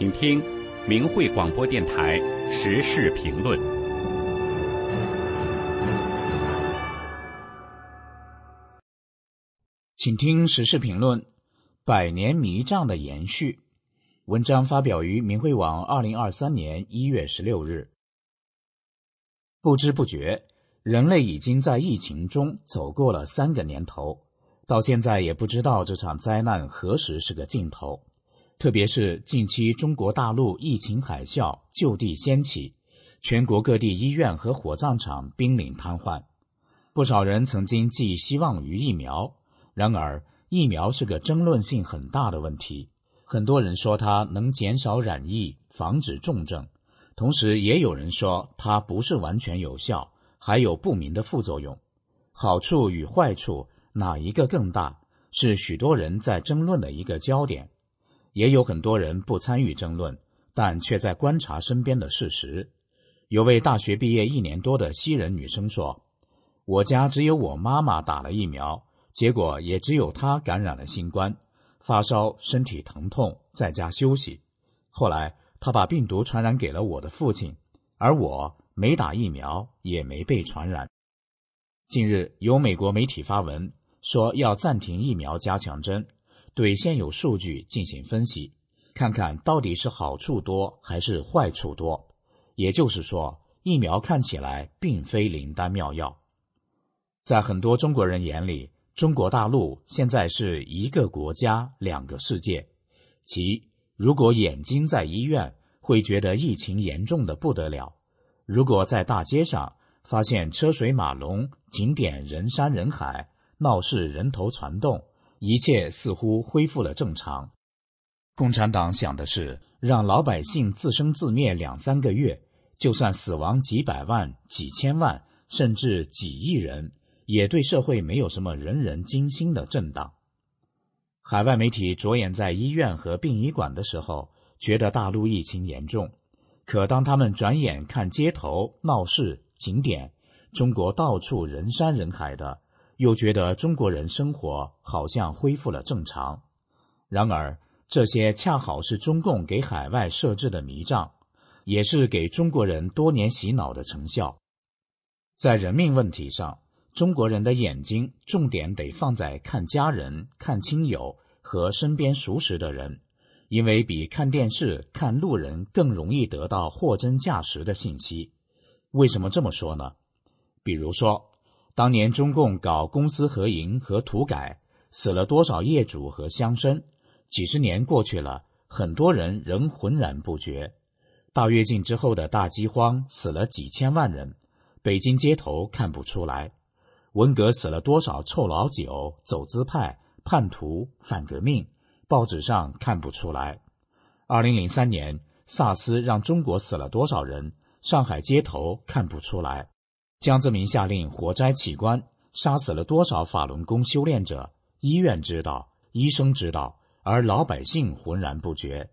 请听明慧广播电台时事评论。请听时事评论：百年迷障的延续。文章发表于明慧网，二零二三年一月十六日。不知不觉，人类已经在疫情中走过了三个年头，到现在也不知道这场灾难何时是个尽头。特别是近期中国大陆疫情海啸就地掀起，全国各地医院和火葬场濒临瘫痪。不少人曾经寄希望于疫苗，然而疫苗是个争论性很大的问题。很多人说它能减少染疫、防止重症，同时也有人说它不是完全有效，还有不明的副作用。好处与坏处哪一个更大，是许多人在争论的一个焦点。也有很多人不参与争论，但却在观察身边的事实。有位大学毕业一年多的西人女生说：“我家只有我妈妈打了疫苗，结果也只有她感染了新冠，发烧、身体疼痛，在家休息。后来她把病毒传染给了我的父亲，而我没打疫苗，也没被传染。”近日，有美国媒体发文说要暂停疫苗加强针。对现有数据进行分析，看看到底是好处多还是坏处多。也就是说，疫苗看起来并非灵丹妙药。在很多中国人眼里，中国大陆现在是一个国家两个世界。即如果眼睛在医院，会觉得疫情严重的不得了；如果在大街上发现车水马龙、景点人山人海、闹市人头攒动。一切似乎恢复了正常。共产党想的是让老百姓自生自灭两三个月，就算死亡几百万、几千万，甚至几亿人，也对社会没有什么人人惊心的震荡。海外媒体着眼在医院和殡仪馆的时候，觉得大陆疫情严重；可当他们转眼看街头闹市、景点，中国到处人山人海的。又觉得中国人生活好像恢复了正常，然而这些恰好是中共给海外设置的迷障，也是给中国人多年洗脑的成效。在人命问题上，中国人的眼睛重点得放在看家人、看亲友和身边熟识的人，因为比看电视、看路人更容易得到货真价实的信息。为什么这么说呢？比如说。当年中共搞公私合营和土改，死了多少业主和乡绅？几十年过去了，很多人仍浑然不觉。大跃进之后的大饥荒，死了几千万人，北京街头看不出来。文革死了多少臭老九、走资派、叛徒、反革命，报纸上看不出来。二零零三年萨斯让中国死了多少人？上海街头看不出来。江泽民下令火灾起关，杀死了多少法轮功修炼者？医院知道，医生知道，而老百姓浑然不觉。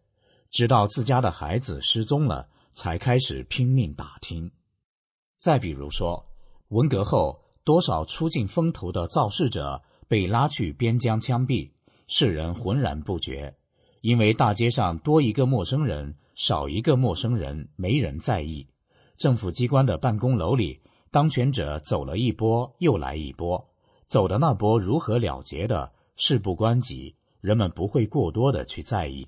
直到自家的孩子失踪了，才开始拼命打听。再比如说，文革后多少出尽风头的造势者被拉去边疆枪毙，世人浑然不觉，因为大街上多一个陌生人，少一个陌生人，没人在意。政府机关的办公楼里。当权者走了一波，又来一波，走的那波如何了结的，事不关己，人们不会过多的去在意。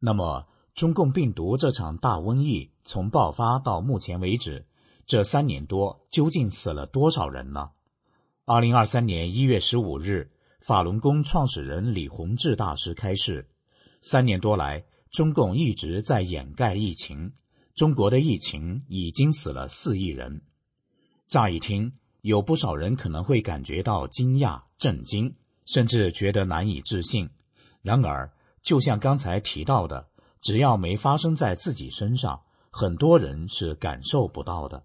那么，中共病毒这场大瘟疫从爆发到目前为止，这三年多究竟死了多少人呢？二零二三年一月十五日，法轮功创始人李洪志大师开示：三年多来，中共一直在掩盖疫情，中国的疫情已经死了四亿人。乍一听，有不少人可能会感觉到惊讶、震惊，甚至觉得难以置信。然而，就像刚才提到的，只要没发生在自己身上，很多人是感受不到的。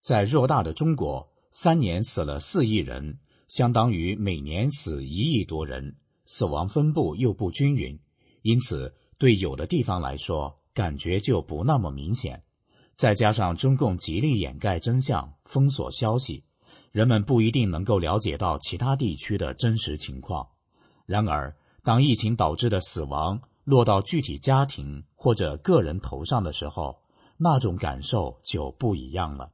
在偌大的中国，三年死了四亿人，相当于每年死一亿多人，死亡分布又不均匀，因此对有的地方来说，感觉就不那么明显。再加上中共极力掩盖真相、封锁消息，人们不一定能够了解到其他地区的真实情况。然而，当疫情导致的死亡落到具体家庭或者个人头上的时候，那种感受就不一样了。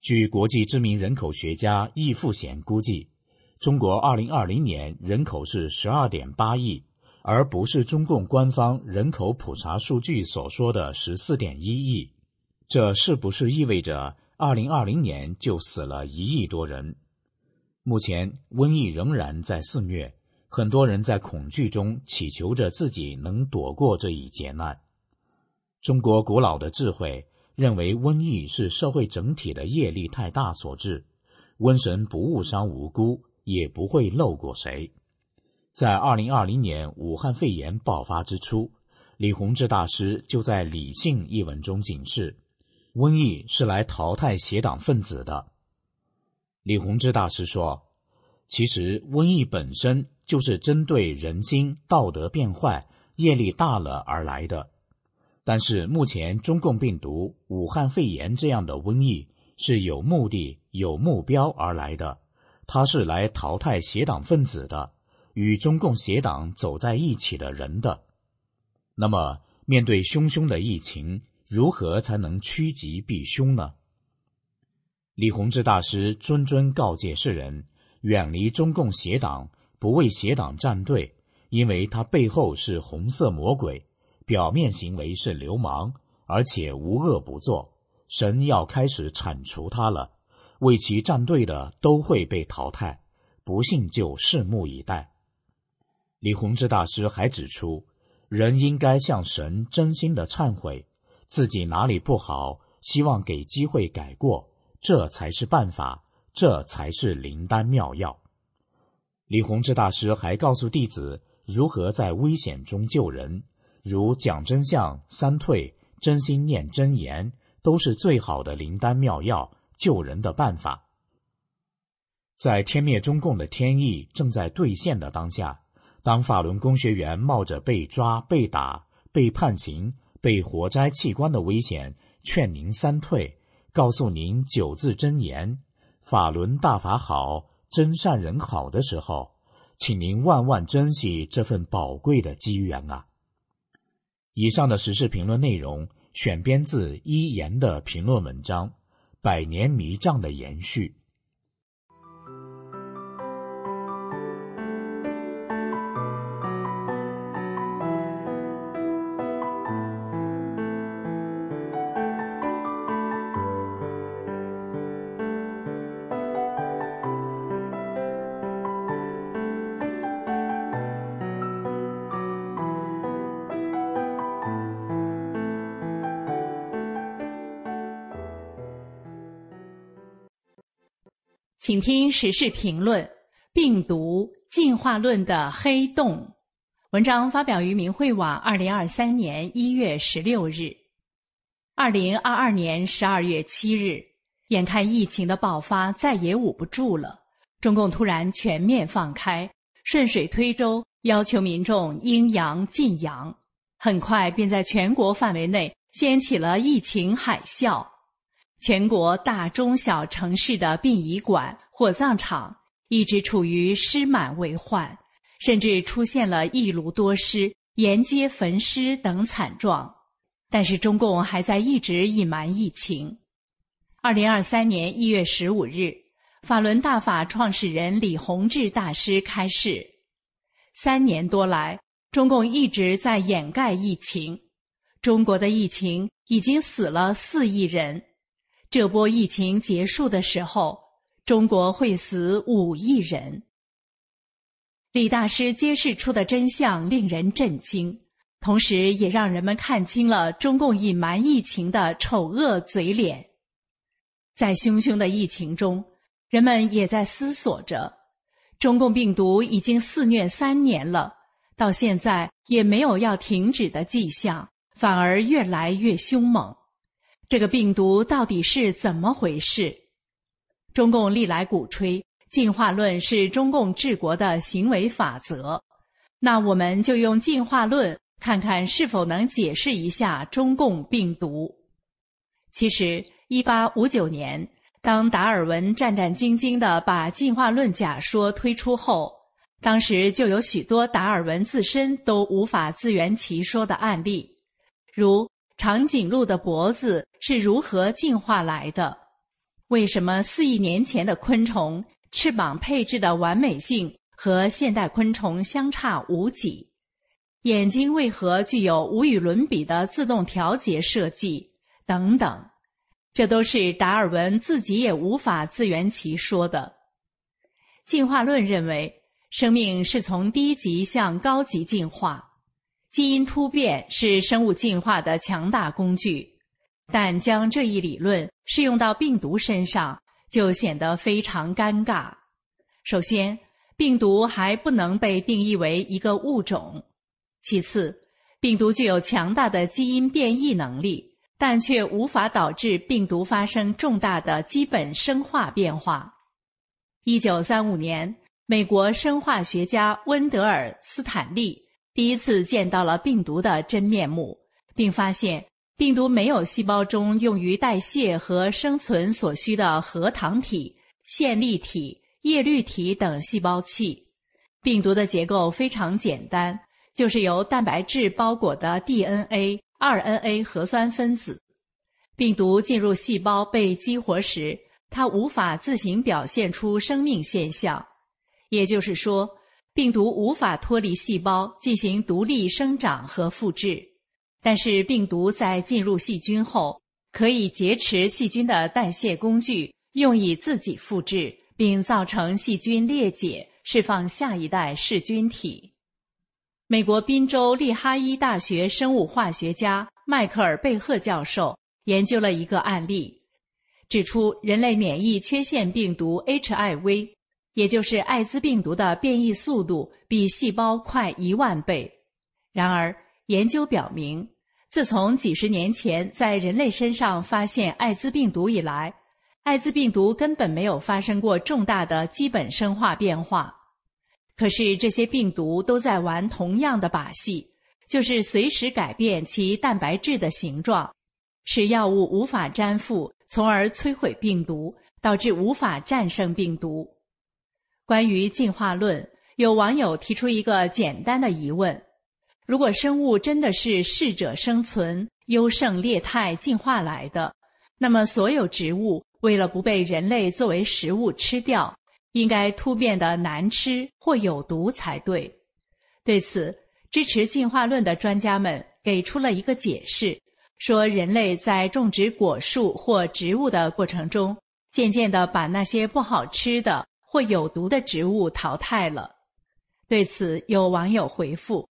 据国际知名人口学家易富贤估计，中国2020年人口是12.8亿，而不是中共官方人口普查数据所说的14.1亿。这是不是意味着2020年就死了一亿多人？目前瘟疫仍然在肆虐。很多人在恐惧中祈求着自己能躲过这一劫难。中国古老的智慧认为，瘟疫是社会整体的业力太大所致，瘟神不误伤无辜，也不会漏过谁。在二零二零年武汉肺炎爆发之初，李洪志大师就在《理性》一文中警示：瘟疫是来淘汰邪党分子的。李洪志大师说。其实，瘟疫本身就是针对人心道德变坏、业力大了而来的。但是，目前中共病毒武汉肺炎这样的瘟疫是有目的、有目标而来的，它是来淘汰邪党分子的，与中共邪党走在一起的人的。那么，面对汹汹的疫情，如何才能趋吉避凶呢？李洪志大师谆谆告诫世人。远离中共邪党，不为邪党站队，因为他背后是红色魔鬼，表面行为是流氓，而且无恶不作。神要开始铲除他了，为其站队的都会被淘汰。不信就拭目以待。李洪志大师还指出，人应该向神真心的忏悔，自己哪里不好，希望给机会改过，这才是办法。这才是灵丹妙药。李洪志大师还告诉弟子如何在危险中救人，如讲真相、三退、真心念真言，都是最好的灵丹妙药，救人的办法。在天灭中共的天意正在兑现的当下，当法轮功学员冒着被抓、被打、被判刑、被活摘器官的危险，劝您三退，告诉您九字真言。法轮大法好，真善人好的时候，请您万万珍惜这份宝贵的机缘啊！以上的时事评论内容选编自一言的评论文章，《百年迷障的延续》。请听时事评论：病毒进化论的黑洞。文章发表于明慧网，二零二三年一月十六日。二零二二年十二月七日，眼看疫情的爆发再也捂不住了，中共突然全面放开，顺水推舟，要求民众应阳尽阳，很快便在全国范围内掀起了疫情海啸。全国大中小城市的殡仪馆、火葬场一直处于尸满为患，甚至出现了一炉多尸、沿街焚尸等惨状。但是中共还在一直隐瞒疫情。二零二三年一月十五日，法轮大法创始人李洪志大师开示：三年多来，中共一直在掩盖疫情。中国的疫情已经死了四亿人。这波疫情结束的时候，中国会死五亿人。李大师揭示出的真相令人震惊，同时也让人们看清了中共隐瞒疫情的丑恶嘴脸。在汹汹的疫情中，人们也在思索着：中共病毒已经肆虐三年了，到现在也没有要停止的迹象，反而越来越凶猛。这个病毒到底是怎么回事？中共历来鼓吹进化论是中共治国的行为法则，那我们就用进化论看看是否能解释一下中共病毒。其实，一八五九年，当达尔文战战兢兢地把进化论假说推出后，当时就有许多达尔文自身都无法自圆其说的案例，如长颈鹿的脖子是如何进化来的？为什么四亿年前的昆虫翅膀配置的完美性和现代昆虫相差无几？眼睛为何具有无与伦比的自动调节设计？等等，这都是达尔文自己也无法自圆其说的。进化论认为。生命是从低级向高级进化，基因突变是生物进化的强大工具，但将这一理论适用到病毒身上就显得非常尴尬。首先，病毒还不能被定义为一个物种；其次，病毒具有强大的基因变异能力，但却无法导致病毒发生重大的基本生化变化。一九三五年。美国生化学家温德尔·斯坦利第一次见到了病毒的真面目，并发现病毒没有细胞中用于代谢和生存所需的核糖体、线粒体、叶绿体等细胞器。病毒的结构非常简单，就是由蛋白质包裹的 DNA、RNA 核酸分子。病毒进入细胞被激活时，它无法自行表现出生命现象。也就是说，病毒无法脱离细胞进行独立生长和复制，但是病毒在进入细菌后，可以劫持细菌的代谢工具，用以自己复制，并造成细菌裂解，释放下一代噬菌体。美国宾州利哈伊大学生物化学家迈克尔·贝赫教授研究了一个案例，指出人类免疫缺陷病毒 HIV。也就是艾滋病毒的变异速度比细胞快一万倍。然而，研究表明，自从几十年前在人类身上发现艾滋病毒以来，艾滋病毒根本没有发生过重大的基本生化变化。可是，这些病毒都在玩同样的把戏，就是随时改变其蛋白质的形状，使药物无法粘附，从而摧毁病毒，导致无法战胜病毒。关于进化论，有网友提出一个简单的疑问：如果生物真的是适者生存、优胜劣汰进化来的，那么所有植物为了不被人类作为食物吃掉，应该突变的难吃或有毒才对。对此，支持进化论的专家们给出了一个解释，说人类在种植果树或植物的过程中，渐渐地把那些不好吃的。或有毒的植物淘汰了。对此，有网友回复：“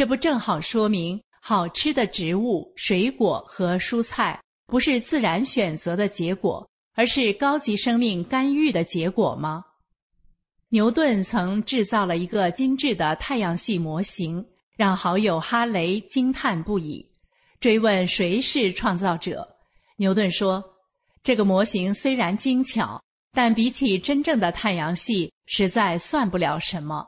这不正好说明好吃的植物、水果和蔬菜不是自然选择的结果，而是高级生命干预的结果吗？”牛顿曾制造了一个精致的太阳系模型，让好友哈雷惊叹不已。追问谁是创造者，牛顿说：“这个模型虽然精巧。”但比起真正的太阳系，实在算不了什么。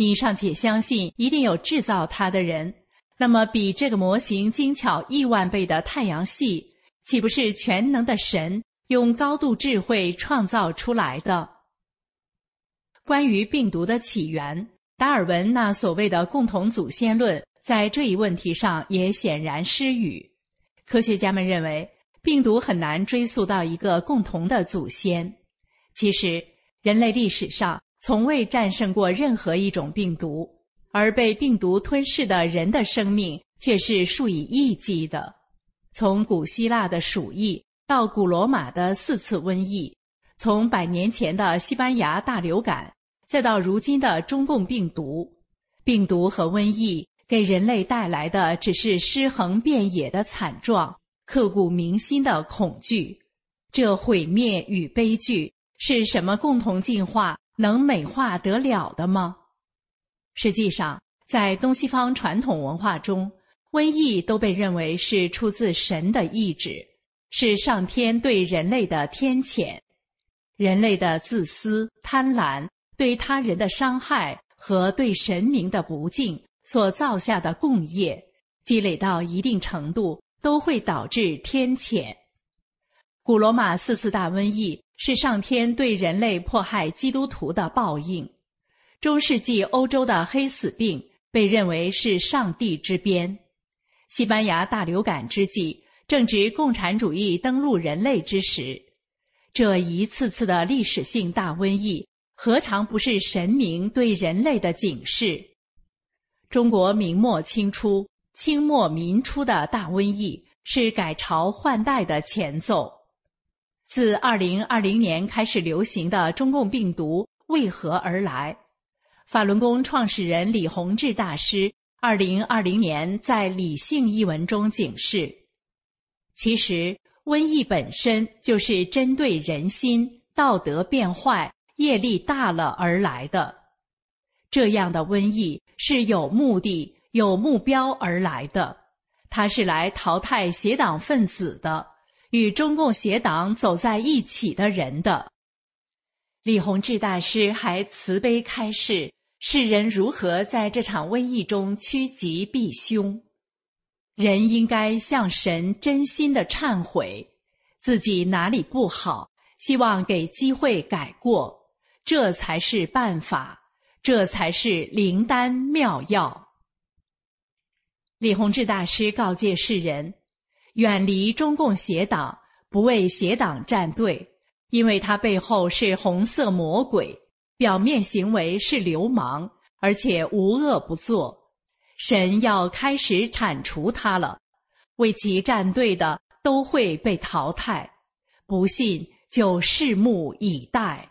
你尚且相信一定有制造它的人，那么比这个模型精巧亿万倍的太阳系，岂不是全能的神用高度智慧创造出来的？关于病毒的起源，达尔文那所谓的共同祖先论，在这一问题上也显然失语。科学家们认为，病毒很难追溯到一个共同的祖先。其实，人类历史上从未战胜过任何一种病毒，而被病毒吞噬的人的生命却是数以亿计的。从古希腊的鼠疫到古罗马的四次瘟疫，从百年前的西班牙大流感，再到如今的中共病毒，病毒和瘟疫给人类带来的只是尸横遍野的惨状、刻骨铭心的恐惧。这毁灭与悲剧。是什么共同进化能美化得了的吗？实际上，在东西方传统文化中，瘟疫都被认为是出自神的意志，是上天对人类的天谴。人类的自私、贪婪、对他人的伤害和对神明的不敬所造下的共业，积累到一定程度，都会导致天谴。古罗马四次大瘟疫。是上天对人类迫害基督徒的报应。中世纪欧洲的黑死病被认为是上帝之鞭。西班牙大流感之际，正值共产主义登陆人类之时。这一次次的历史性大瘟疫，何尝不是神明对人类的警示？中国明末清初、清末民初的大瘟疫，是改朝换代的前奏。自二零二零年开始流行的中共病毒为何而来？法轮功创始人李洪志大师二零二零年在《理性》一文中警示：其实。瘟疫本身就是针对人心道德变坏、业力大了而来的，这样的瘟疫是有目的、有目标而来的，它是来淘汰邪党分子的，与中共邪党走在一起的人的。李洪志大师还慈悲开示世人如何在这场瘟疫中趋吉避凶。人应该向神真心的忏悔，自己哪里不好，希望给机会改过，这才是办法，这才是灵丹妙药。李洪志大师告诫世人，远离中共邪党，不为邪党站队，因为他背后是红色魔鬼，表面行为是流氓，而且无恶不作。神要开始铲除他了，为其站队的都会被淘汰。不信就拭目以待。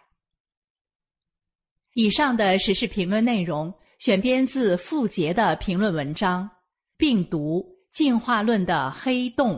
以上的时事评论内容选编自傅杰的评论文章《病毒进化论的黑洞》。